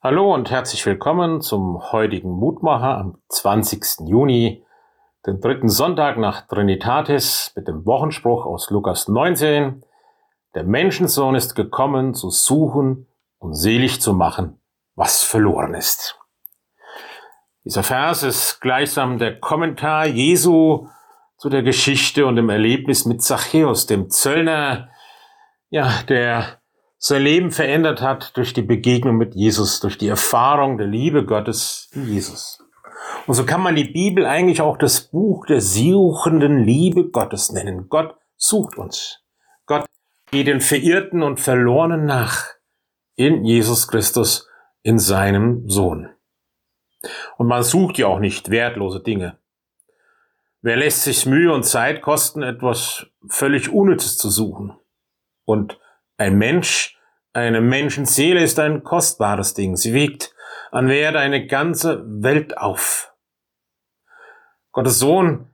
Hallo und herzlich willkommen zum heutigen Mutmacher am 20. Juni, den dritten Sonntag nach Trinitatis mit dem Wochenspruch aus Lukas 19. Der Menschensohn ist gekommen, zu suchen und selig zu machen, was verloren ist. Dieser Vers ist gleichsam der Kommentar Jesu zu der Geschichte und dem Erlebnis mit Zachäus, dem Zöllner, ja, der sein Leben verändert hat durch die Begegnung mit Jesus, durch die Erfahrung der Liebe Gottes in Jesus. Und so kann man die Bibel eigentlich auch das Buch der suchenden Liebe Gottes nennen. Gott sucht uns. Gott geht den Verirrten und Verlorenen nach in Jesus Christus, in seinem Sohn. Und man sucht ja auch nicht wertlose Dinge. Wer lässt sich Mühe und Zeit kosten, etwas völlig Unnützes zu suchen? Und ein Mensch, eine Menschenseele ist ein kostbares Ding. Sie wiegt an Wert eine ganze Welt auf. Gottes Sohn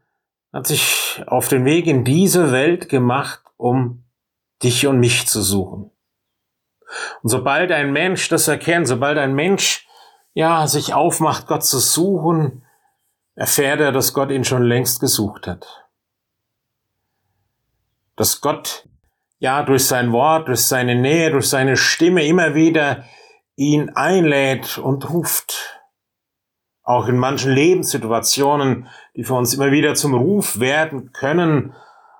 hat sich auf den Weg in diese Welt gemacht, um dich und mich zu suchen. Und sobald ein Mensch das erkennt, sobald ein Mensch ja sich aufmacht, Gott zu suchen, erfährt er, dass Gott ihn schon längst gesucht hat. Dass Gott ja, durch sein Wort, durch seine Nähe, durch seine Stimme immer wieder ihn einlädt und ruft. Auch in manchen Lebenssituationen, die für uns immer wieder zum Ruf werden können,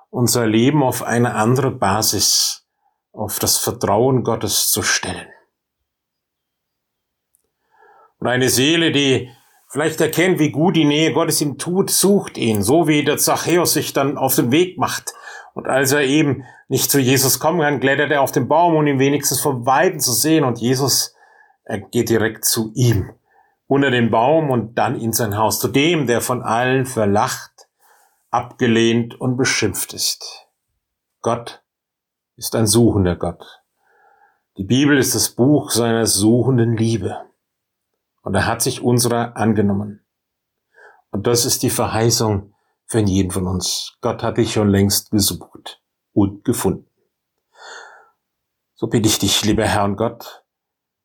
unser Leben auf eine andere Basis, auf das Vertrauen Gottes zu stellen. Und eine Seele, die vielleicht erkennt, wie gut die Nähe Gottes ihm tut, sucht ihn, so wie der Zachäus sich dann auf den Weg macht, und als er eben nicht zu Jesus kommen kann, klettert er auf den Baum, um ihn wenigstens von Weitem zu sehen. Und Jesus, er geht direkt zu ihm, unter den Baum und dann in sein Haus, zu dem, der von allen verlacht, abgelehnt und beschimpft ist. Gott ist ein suchender Gott. Die Bibel ist das Buch seiner suchenden Liebe. Und er hat sich unserer angenommen. Und das ist die Verheißung, für jeden von uns. Gott hat dich schon längst gesucht und gefunden. So bitte ich dich, lieber Herr und Gott,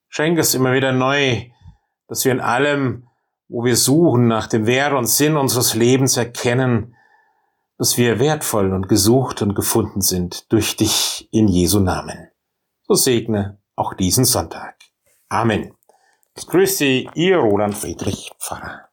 schenk es immer wieder neu, dass wir in allem, wo wir suchen nach dem Wert und Sinn unseres Lebens erkennen, dass wir wertvoll und gesucht und gefunden sind durch dich in Jesu Namen. So segne auch diesen Sonntag. Amen. Ich grüße Sie, Ihr Roland Friedrich Pfarrer.